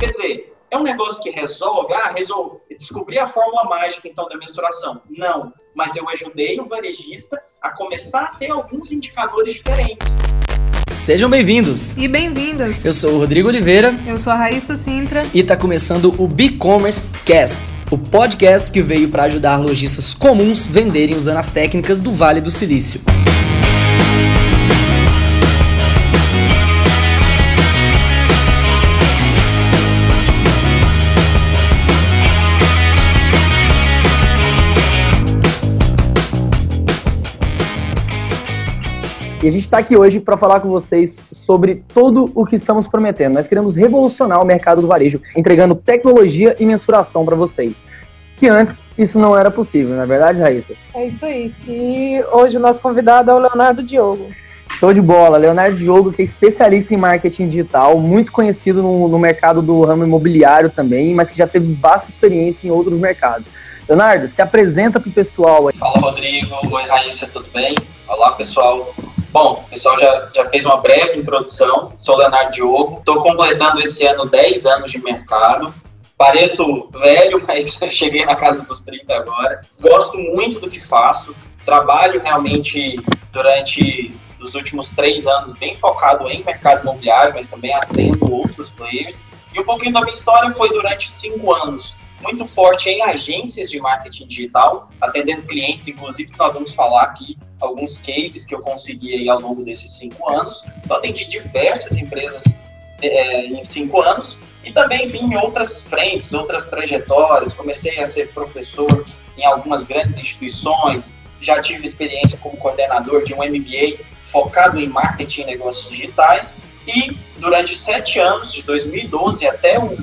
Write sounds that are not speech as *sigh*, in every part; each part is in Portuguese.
Quer dizer, é um negócio que resolve, ah, resolve, descobri a fórmula mágica então da mensuração. Não, mas eu ajudei o varejista a começar a ter alguns indicadores diferentes. Sejam bem-vindos! E bem-vindas! Eu sou o Rodrigo Oliveira. Eu sou a Raíssa Sintra. E está começando o B-Commerce Cast, o podcast que veio para ajudar lojistas comuns venderem usando as técnicas do Vale do Silício. E a gente está aqui hoje para falar com vocês sobre tudo o que estamos prometendo. Nós queremos revolucionar o mercado do varejo, entregando tecnologia e mensuração para vocês. Que antes isso não era possível, não é verdade, Raíssa? É isso aí. E hoje o nosso convidado é o Leonardo Diogo. Show de bola. Leonardo Diogo, que é especialista em marketing digital, muito conhecido no, no mercado do ramo imobiliário também, mas que já teve vasta experiência em outros mercados. Leonardo, se apresenta para o pessoal. Fala, Rodrigo. Oi, Raíssa, tudo bem? Olá, pessoal. Bom, o pessoal já, já fez uma breve introdução. Sou Leonardo Diogo. Estou completando esse ano 10 anos de mercado. Pareço velho, *laughs* mas cheguei na casa dos 30 agora. Gosto muito do que faço. Trabalho realmente durante os últimos três anos bem focado em mercado imobiliário, mas também atendo outros players. E um pouquinho da minha história foi durante cinco anos muito forte em agências de marketing digital, atendendo clientes, inclusive nós vamos falar aqui alguns cases que eu consegui aí ao longo desses cinco anos. Então, atendi diversas empresas é, em cinco anos e também vim em outras frentes, outras trajetórias. Comecei a ser professor em algumas grandes instituições, já tive experiência como coordenador de um MBA focado em marketing e negócios digitais e durante sete anos, de 2012 até o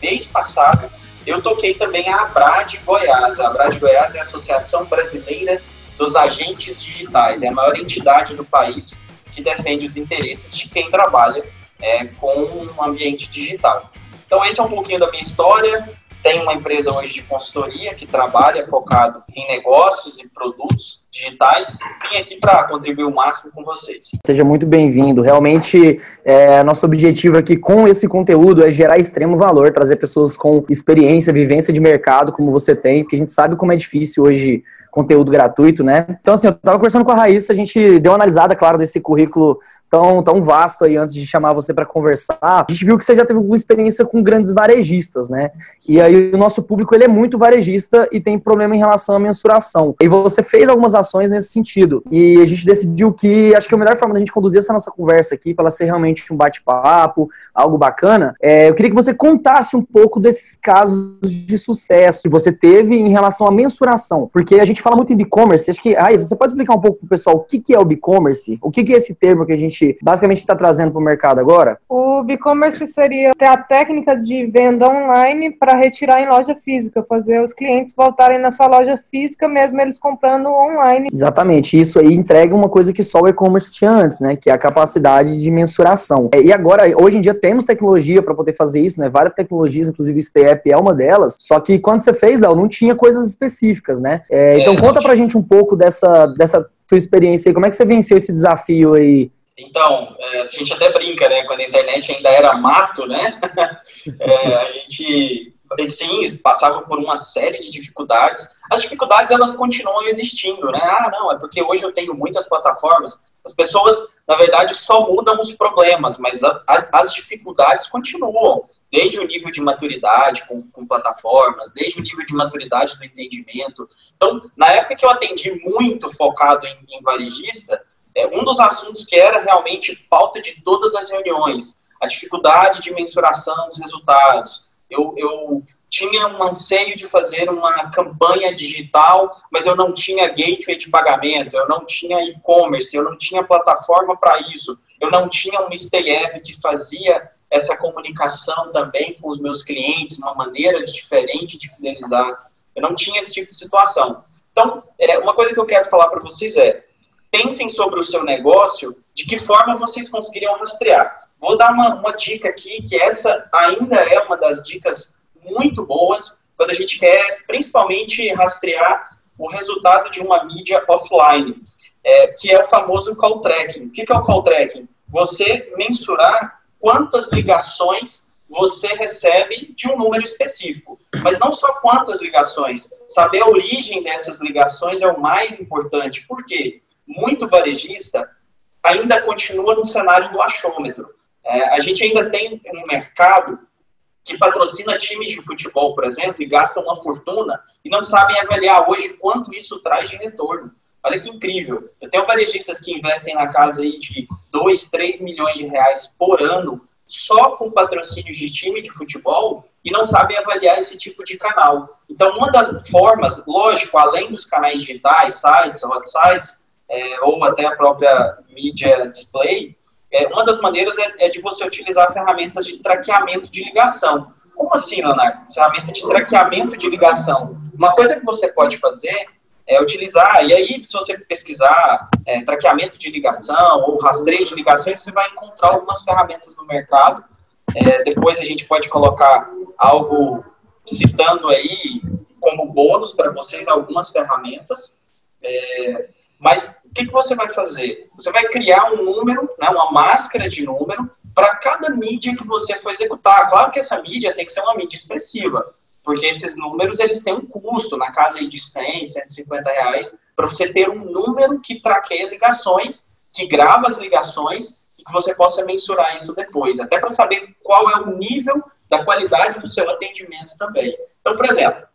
mês passado, eu toquei também a Abrad Goiás. A Abrad Goiás é a Associação Brasileira dos Agentes Digitais, é a maior entidade do país que defende os interesses de quem trabalha é, com um ambiente digital. Então, esse é um pouquinho da minha história. Tenho uma empresa hoje de consultoria que trabalha focado em negócios e produtos digitais. Vim aqui para contribuir o máximo com vocês. Seja muito bem-vindo. Realmente, é, nosso objetivo aqui com esse conteúdo é gerar extremo valor, trazer pessoas com experiência, vivência de mercado, como você tem, porque a gente sabe como é difícil hoje conteúdo gratuito, né? Então, assim, eu estava conversando com a Raíssa, a gente deu uma analisada, claro, desse currículo tão, tão vasto aí antes de chamar você para conversar. A gente viu que você já teve alguma experiência com grandes varejistas, né? E aí o nosso público ele é muito varejista e tem problema em relação à mensuração. E você fez algumas ações nesse sentido. E a gente decidiu que acho que a melhor forma da gente conduzir essa nossa conversa aqui, para ela ser realmente um bate-papo, algo bacana, é, eu queria que você contasse um pouco desses casos de sucesso que você teve em relação à mensuração. Porque a gente fala muito em e-commerce, acho que, Raíssa, você pode explicar um pouco pro pessoal o que, que é o e-commerce? O que, que é esse termo que a gente basicamente está trazendo para o mercado agora? O e-commerce seria a técnica de venda online para retirar em loja física, fazer os clientes voltarem na sua loja física, mesmo eles comprando online. Exatamente, isso aí entrega uma coisa que só o e-commerce tinha antes, né? Que é a capacidade de mensuração. É, e agora, hoje em dia, temos tecnologia para poder fazer isso, né? Várias tecnologias, inclusive o STEP é uma delas. Só que quando você fez, Léo, não tinha coisas específicas, né? É, então, é, conta pra gente um pouco dessa, dessa tua experiência aí. Como é que você venceu esse desafio aí então, é, a gente até brinca, né? Quando a internet ainda era mato, né? *laughs* É, a gente, sim, passava por uma série de dificuldades. As dificuldades, elas continuam existindo, né? Ah, não, é porque hoje eu tenho muitas plataformas. As pessoas, na verdade, só mudam os problemas, mas a, a, as dificuldades continuam. Desde o nível de maturidade com, com plataformas, desde o nível de maturidade do entendimento. Então, na época que eu atendi muito focado em, em varejista, é, um dos assuntos que era realmente pauta de todas as reuniões, a dificuldade de mensuração dos resultados. Eu, eu tinha um anseio de fazer uma campanha digital, mas eu não tinha gateway de pagamento, eu não tinha e-commerce, eu não tinha plataforma para isso, eu não tinha um Stay App que fazia essa comunicação também com os meus clientes, uma maneira diferente de fidelizar. Eu não tinha esse tipo de situação. Então, é, uma coisa que eu quero falar para vocês é, pensem sobre o seu negócio, de que forma vocês conseguiriam rastrear. Vou dar uma, uma dica aqui, que essa ainda é uma das dicas muito boas, quando a gente quer principalmente rastrear o resultado de uma mídia offline, é, que é o famoso call tracking. O que é o call tracking? Você mensurar quantas ligações você recebe de um número específico. Mas não só quantas ligações. Saber a origem dessas ligações é o mais importante. Por quê? Muito varejista ainda continua no cenário do achômetro. É, a gente ainda tem um mercado que patrocina times de futebol, por exemplo, e gasta uma fortuna e não sabem avaliar hoje quanto isso traz de retorno. Olha que incrível. Eu tenho varejistas que investem na casa aí de 2, 3 milhões de reais por ano só com patrocínios de time de futebol e não sabem avaliar esse tipo de canal. Então, uma das formas, lógico, além dos canais digitais, sites, hot sites, é, ou até a própria mídia display, é, uma das maneiras é, é, de você utilizar ferramentas de traqueamento de ligação. Como assim, Leonardo? Ferramenta de traqueamento de ligação. Uma coisa que você pode fazer é utilizar, e aí se você pesquisar é, traqueamento de ligação ou rastreio de ligações, você vai encontrar algumas ferramentas no mercado. É, depois a gente pode colocar algo citando aí como bônus para vocês algumas ferramentas. É, mas o que, que você vai fazer? Você vai criar um número, né, uma máscara de número, para cada mídia que você for executar. Claro que essa mídia tem que ser uma mídia expressiva, porque esses números eles têm um custo na casa de 100, 150 reais, para você ter um número que traqueia ligações, que grava as ligações e que você possa mensurar isso depois, até para saber qual é o nível da qualidade do seu atendimento também. Então, por exemplo,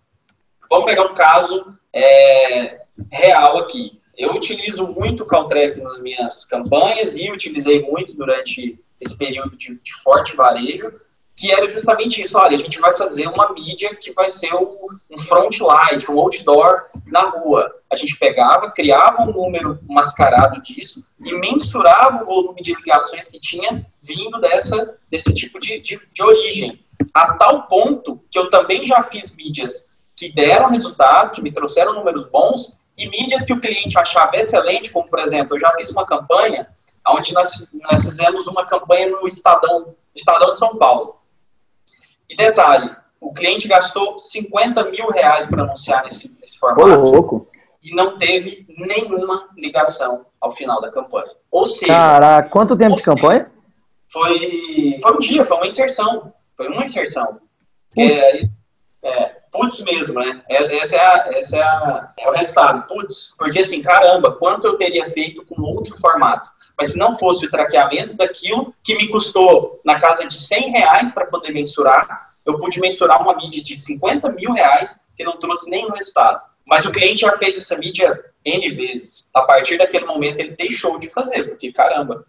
vamos pegar um caso é, real aqui. Eu utilizo muito o Caltrek nas minhas campanhas e utilizei muito durante esse período de, de, forte varejo, que era justamente isso. Olha, a gente vai fazer uma mídia que vai ser um, um front light, um outdoor na rua. A gente pegava, criava um número mascarado disso e mensurava o volume de ligações que tinha vindo dessa, desse tipo de, de, de origem. A tal ponto que eu também já fiz mídias que deram resultado, que me trouxeram números bons, e mídias que o cliente achava excelente, como por exemplo, eu já fiz uma campanha onde nós, nós fizemos uma campanha no Estadão, Estadão de São Paulo. E detalhe, o cliente gastou 50 mil reais para anunciar nesse, nesse formato. louco. E não teve nenhuma ligação ao final da campanha. Ou seja. Caraca, quanto tempo de campanha? Foi, foi um dia, foi uma inserção. Foi uma inserção. É, é, putz mesmo, né? É, essa é, a, essa é, a, é o resultado, putz. Porque assim, caramba, quanto eu teria feito com outro formato? Mas se não fosse o traqueamento daquilo que me custou na casa de 100 reais para poder mensurar, eu pude mensurar uma mídia de 50 mil reais que não trouxe nenhum resultado. Mas o cliente já fez essa mídia N vezes. A partir daquele momento ele deixou de fazer, porque caramba,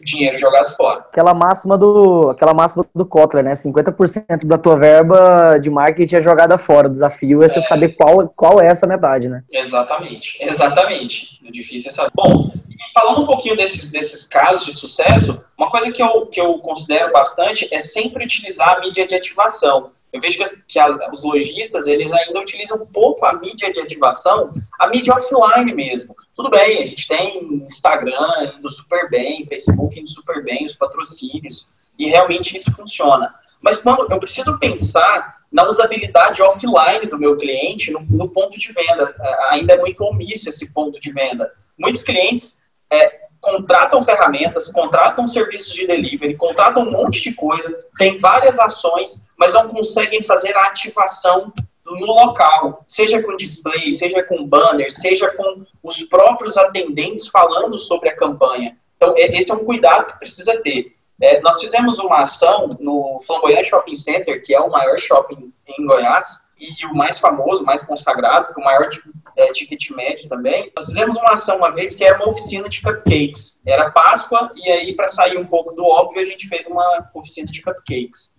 dinheiro jogado fora. Aquela máxima do, aquela máxima do Kotler, né? 50% da tua verba de marketing é jogada fora. O desafio é, é, você saber qual, qual é essa metade, né? Exatamente, exatamente. O difícil é saber. Bom, falando um pouquinho desses, desses casos de sucesso, uma coisa que eu, que eu considero bastante é sempre utilizar a mídia de ativação. Eu vejo que, os lojistas, eles ainda utilizam pouco a mídia de ativação, a mídia offline mesmo. Tudo bem, a gente tem Instagram indo super bem, Facebook indo super bem, os patrocínios, e realmente isso funciona. Mas quando eu preciso pensar na usabilidade offline do meu cliente no, no ponto de venda, ainda é muito omício esse ponto de venda. Muitos clientes é, contratam ferramentas, contratam serviços de delivery, contratam um monte de coisa, tem várias ações, mas não conseguem fazer a ativação no local, seja com display, seja com banner, seja com os próprios atendentes falando sobre a campanha. Então, esse é um cuidado que precisa ter. É, nós fizemos uma ação no Flamboyant Shopping Center, que é o maior shopping em Goiás, e o mais famoso, mais consagrado, que é o maior é, ticket médio também. Nós fizemos uma ação uma vez que era uma oficina de cupcakes. Era Páscoa, e aí, para sair um pouco do óbvio, a gente fez uma oficina de cupcakes.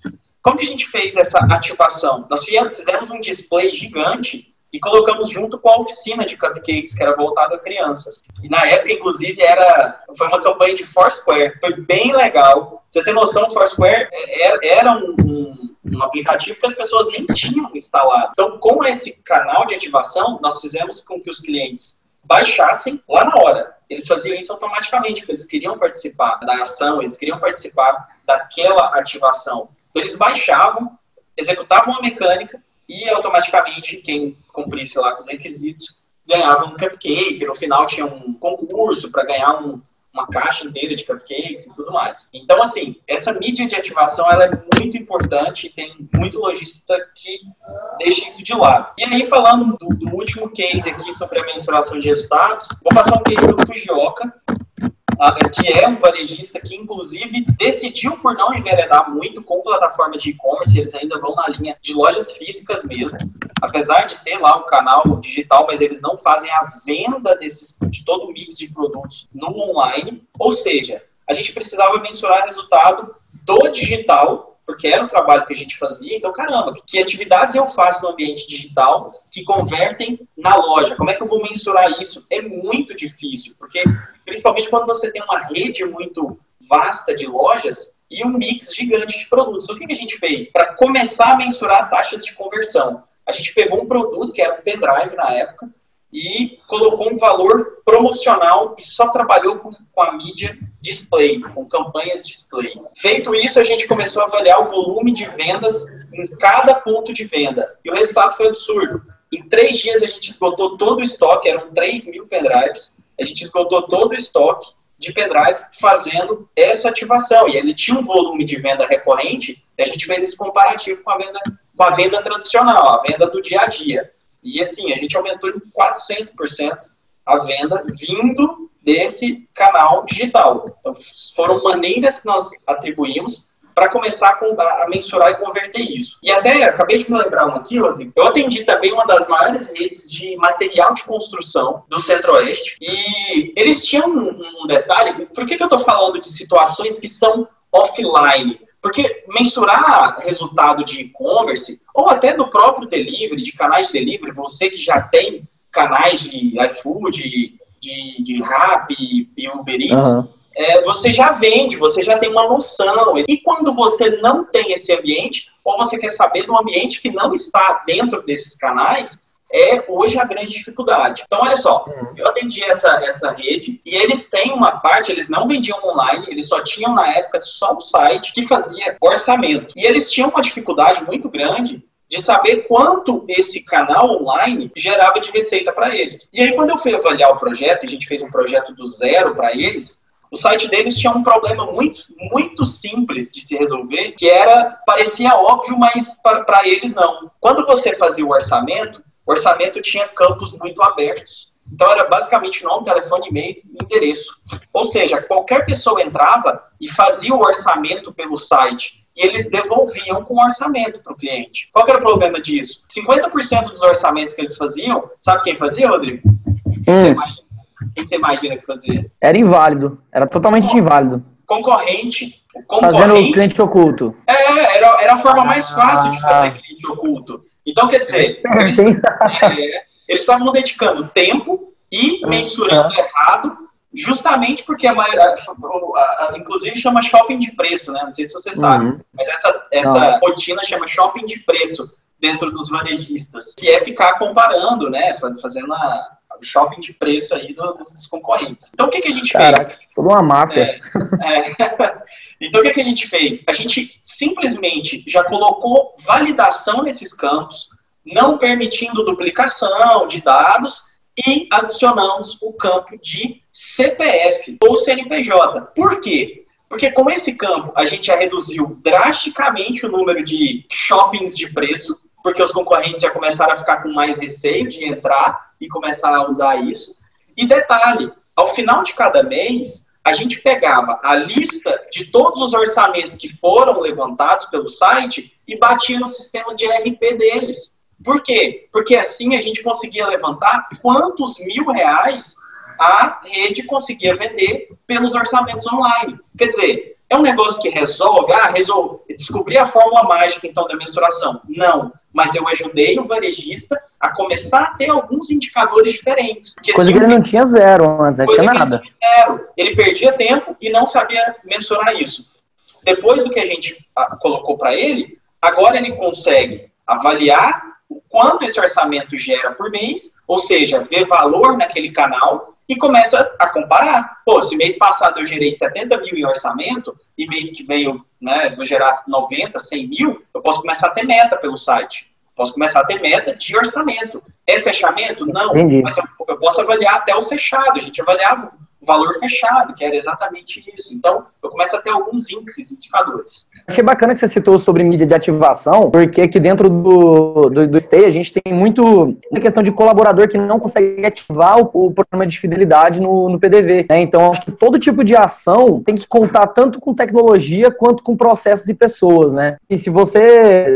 Como que a gente fez essa ativação? Nós fizemos um display gigante e colocamos junto com a oficina de cupcakes, que era voltada a crianças. E na época, inclusive, era foi uma campanha de Foursquare. Foi bem legal. Você tem noção, Foursquare era, era um, um, um, aplicativo que as pessoas nem tinham instalado. Então, com esse canal de ativação, nós fizemos com que os clientes baixassem lá na hora. Eles faziam isso automaticamente, porque eles queriam participar da ação, eles queriam participar daquela ativação. Então, eles baixavam, executavam a mecânica e automaticamente quem cumprisse lá com os requisitos ganhava um cupcake. No final tinha um concurso para ganhar um, uma caixa inteira de cupcakes e tudo mais. Então, assim, essa mídia de ativação ela é muito importante e tem muito lojista que deixa isso de lado. E aí, falando do, do último case aqui sobre a mensuração de resultados, vou passar um case do Fujioka, que é um varejista que, inclusive, decidiu por não enveredar muito com plataforma de e-commerce, eles ainda vão na linha de lojas físicas mesmo, apesar de ter lá o canal digital, mas eles não fazem a venda desses, de todo o mix de produtos no online, ou seja, a gente precisava mensurar resultado do digital porque era o trabalho que a gente fazia. Então, caramba, que atividades eu faço no ambiente digital que convertem na loja? Como é que eu vou mensurar isso? É muito difícil, porque principalmente quando você tem uma rede muito vasta de lojas e um mix gigante de produtos. O que a gente fez? Para começar a mensurar taxas de conversão, a gente pegou um produto que era um pendrive na época, e colocou um valor promocional e só trabalhou com, com, a mídia display, com campanhas display. Feito isso, a gente começou a avaliar o volume de vendas em cada ponto de venda. E o resultado foi absurdo. Em três dias, a gente esgotou todo o estoque, eram 3 mil pendrives, a gente esgotou todo o estoque de pendrive fazendo essa ativação. E ele tinha um volume de venda recorrente, a gente fez esse comparativo com a venda, com a venda tradicional, a venda do dia a dia. E assim, a gente aumentou em 400% a venda vindo desse canal digital. Então, foram maneiras que nós atribuímos para começar a, mensurar e converter isso. E até, acabei de me lembrar uma aqui, Rodrigo, eu atendi também uma das maiores redes de material de construção do Centro-Oeste, e eles tinham um, um detalhe, por que, que eu estou falando de situações que são offline? Porque mensurar resultado de e-commerce, ou até do próprio delivery, de canais de delivery, você que já tem canais de iFood, de, de Rap e Uber Eats, uhum. é, você já vende, você já tem uma noção. E quando você não tem esse ambiente, ou você quer saber do ambiente que não está dentro desses canais, é hoje a grande dificuldade. Então, olha só, uhum. eu atendi essa, essa rede e eles têm uma parte, eles não vendiam online, eles só tinham na época só o site que fazia orçamento. E eles tinham uma dificuldade muito grande de saber quanto esse canal online gerava de receita para eles. E aí, quando eu fui avaliar o projeto, a gente fez um projeto do zero para eles, o site deles tinha um problema muito, muito simples de se resolver, que era, parecia óbvio, mas para eles não. Quando você fazia o orçamento, o orçamento tinha campos muito abertos. Então era basicamente nome, telefone, e-mail e endereço. Ou seja, qualquer pessoa entrava e fazia o orçamento pelo site e eles devolviam com orçamento para o cliente. Qual era o problema disso? 50% dos orçamentos que eles faziam, sabe quem fazia, Rodrigo? Hum. Quem você imagina que fazia? Era inválido. Era totalmente inválido. Concorrente, concorrente. Fazendo o cliente oculto. É, era, era a forma mais fácil de fazer ah. cliente oculto. Então, quer dizer, eles, *laughs* é, eles estavam dedicando tempo e mensurando errado, justamente porque a maioria, inclusive chama shopping de preço, né? Não sei se você sabe, uhum. mas essa, essa rotina chama shopping de preço dentro dos varejistas, que é ficar comparando, né? Fazendo a shopping de preço aí dos, concorrentes. Então, o que, que a gente Caraca, fez? Toda uma máfia. É, é. *laughs* Então, o que, que a gente fez? A gente simplesmente já colocou validação nesses campos, não permitindo duplicação de dados e adicionamos o campo de CPF ou CNPJ. Por quê? Porque com esse campo a gente já reduziu drasticamente o número de shoppings de preço, porque os concorrentes já começaram a ficar com mais receio de entrar e começar a usar isso. E detalhe, ao final de cada mês, a gente pegava a lista de todos os orçamentos que foram levantados pelo site e batia no sistema de RP deles. Por quê? Porque assim a gente conseguia levantar quantos mil reais a rede conseguia vender pelos orçamentos online. Quer dizer, é um negócio que resolve, ah, resolve, descobri a fórmula mágica então da mensuração. Não, mas eu ajudei o varejista a começar a ter alguns indicadores diferentes. Coisa que ele não tinha zero antes, não tinha nada. Ele, zero. ele perdia tempo e não sabia mensurar isso. Depois do que a gente ah, colocou para ele, agora ele consegue avaliar o quanto esse orçamento gera por mês, ou seja, ver valor naquele canal e começa a comparar. Pô, se mês passado eu gerei 70 mil em orçamento e mês que vem eu né, vou gerar 90, 100 mil, eu posso começar a ter meta pelo site. Posso começar a ter meta de orçamento. É fechamento? Não. Entendi. Mas eu, eu posso avaliar até o fechado. A gente avaliava valor fechado, que era exatamente isso. Então, eu começo a ter alguns índices, indicadores. Achei bacana que você citou sobre mídia de ativação, porque aqui dentro do, do, do Stay a gente tem muito a questão de colaborador que não consegue ativar o, o programa de fidelidade no, no PDV. Né? Então, acho que todo tipo de ação tem que contar tanto com tecnologia quanto com processos e pessoas. Né? E se você,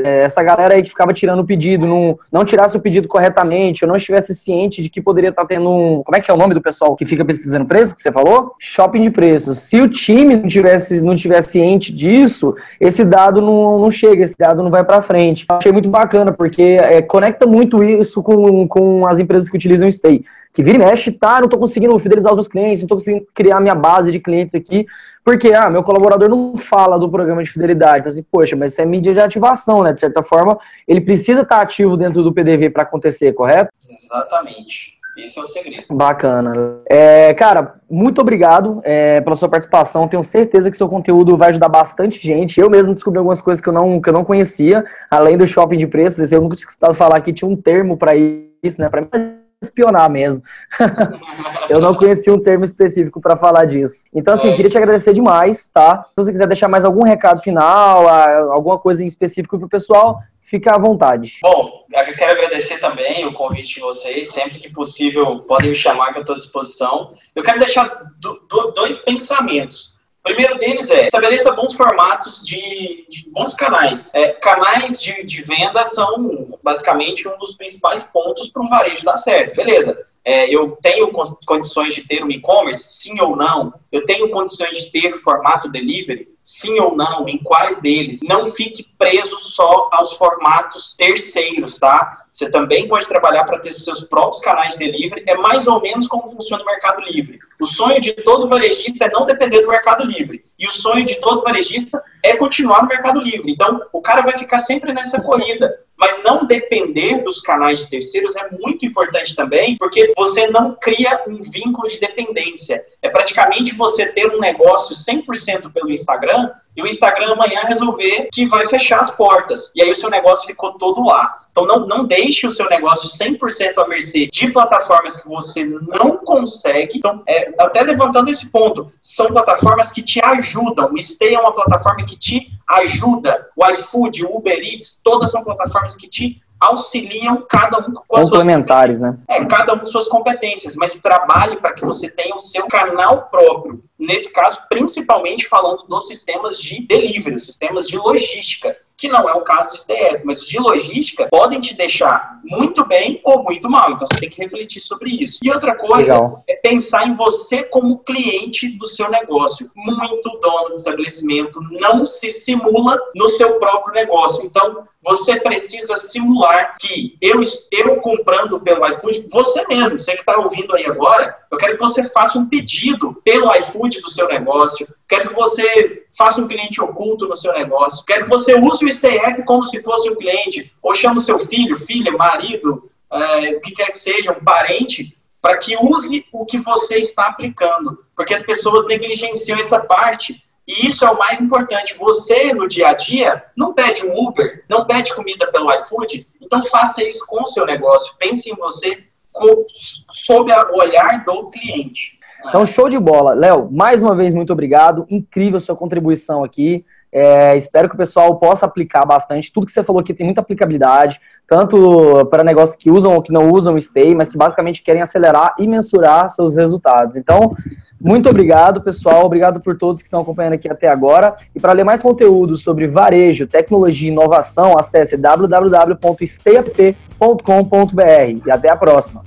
é, essa galera aí que ficava tirando o pedido, não, não tirasse o pedido corretamente, ou não estivesse ciente de que poderia estar tendo um. Como é que é o nome do pessoal que fica pesquisando preço que você falou? Shopping de preços. Se o time não tivesse, não tivesse ciente disso, esse dado não, não chega, esse dado não vai para frente. Achei muito bacana, porque é, conecta muito isso com, com as empresas que utilizam o Stay. Que vira e mexe, tá, não estou conseguindo fidelizar os meus clientes, não estou conseguindo criar minha base de clientes aqui, porque, ah, meu colaborador não fala do programa de fidelidade. Assim, poxa, mas isso é mídia de ativação, né? De certa forma, ele precisa estar ativo dentro do PDV para acontecer, correto? Exatamente. Esse é o segredo. Bacana. É, cara, muito obrigado é, pela sua participação. Tenho certeza que seu conteúdo vai ajudar bastante gente. Eu mesmo descobri algumas coisas que eu não, que eu não conhecia, além do shopping de preços. Eu nunca tinha escutado falar que tinha um termo para isso, né? Para mim, espionar mesmo. *laughs* eu não conhecia um termo específico para falar disso. Então, assim, é. queria te agradecer demais, tá? Se você quiser deixar mais algum recado final, alguma coisa em específico para o pessoal, Fica à vontade. Bom, eu quero agradecer também o convite de vocês. Sempre que possível, podem me chamar que eu estou à disposição. Eu quero deixar do, do, dois pensamentos. O primeiro deles é estabeleça bons formatos de, de bons canais. É, canais de, de, venda são basicamente um dos principais pontos para um varejo dar certo. Beleza. É, eu tenho condições de ter um e-commerce? Sim ou não? Eu tenho condições de ter formato delivery? sim ou não, em quais deles. Não fique preso só aos formatos terceiros, tá? Você também pode trabalhar para ter seus próprios canais de delivery. É mais ou menos como funciona o Mercado Livre. O sonho de todo varejista é não depender do Mercado Livre. E o sonho de todo varejista é continuar no Mercado Livre. Então, o cara vai ficar sempre nessa corrida. Mas não depender dos canais de terceiros é muito importante também, porque você não cria um vínculo de dependência. É praticamente você ter um negócio 100% pelo Instagram e o Instagram amanhã resolver que vai fechar as portas. E aí o seu negócio ficou todo lá. Então não, não deixe o seu negócio 100% à mercê de plataformas que você não consegue. Então, é, até levantando esse ponto, são plataformas que te ajudam. O Stay é uma plataforma que te ajuda. O iFood, o Uber Eats, todas são plataformas que te auxiliam cada um com as complementares, suas, né? É, cada um com suas competências, mas trabalhe para que você tenha o seu canal próprio. Nesse caso, principalmente falando dos sistemas de delivery, sistemas de logística que não é o caso do STF, mas de logística podem te deixar muito bem ou muito mal. Então você tem que refletir sobre isso. E outra coisa Legal. é pensar em você como cliente do seu negócio. Muito dono de estabelecimento não se simula no seu próprio negócio. Então você precisa simular que eu, eu comprando pelo iFood, você mesmo, você que está ouvindo aí agora, eu quero que você faça um pedido pelo iFood do seu negócio, quero que você faça um cliente oculto no seu negócio, quero que você use o STF como se fosse um cliente, ou chame seu filho, filha, marido, é, o que quer que seja, um parente, para que use o que você está aplicando, porque as pessoas negligenciam essa parte e isso é o mais importante. Você, no dia a dia, não pede um Uber, não pede comida pelo iFood, então faça isso com o seu negócio. Pense em você com, sob o olhar do cliente. Então, show de bola. Léo, mais uma vez, muito obrigado. Incrível sua contribuição aqui. É, espero que o pessoal possa aplicar bastante. Tudo que você falou aqui tem muita aplicabilidade, tanto para negócios que usam ou que não usam o Stay, mas que basicamente querem acelerar e mensurar seus resultados. Então, muito obrigado, pessoal. Obrigado por todos que estão acompanhando aqui até agora. E para ler mais conteúdo sobre varejo, tecnologia e inovação, acesse www.stayapt.com.br. E até a próxima.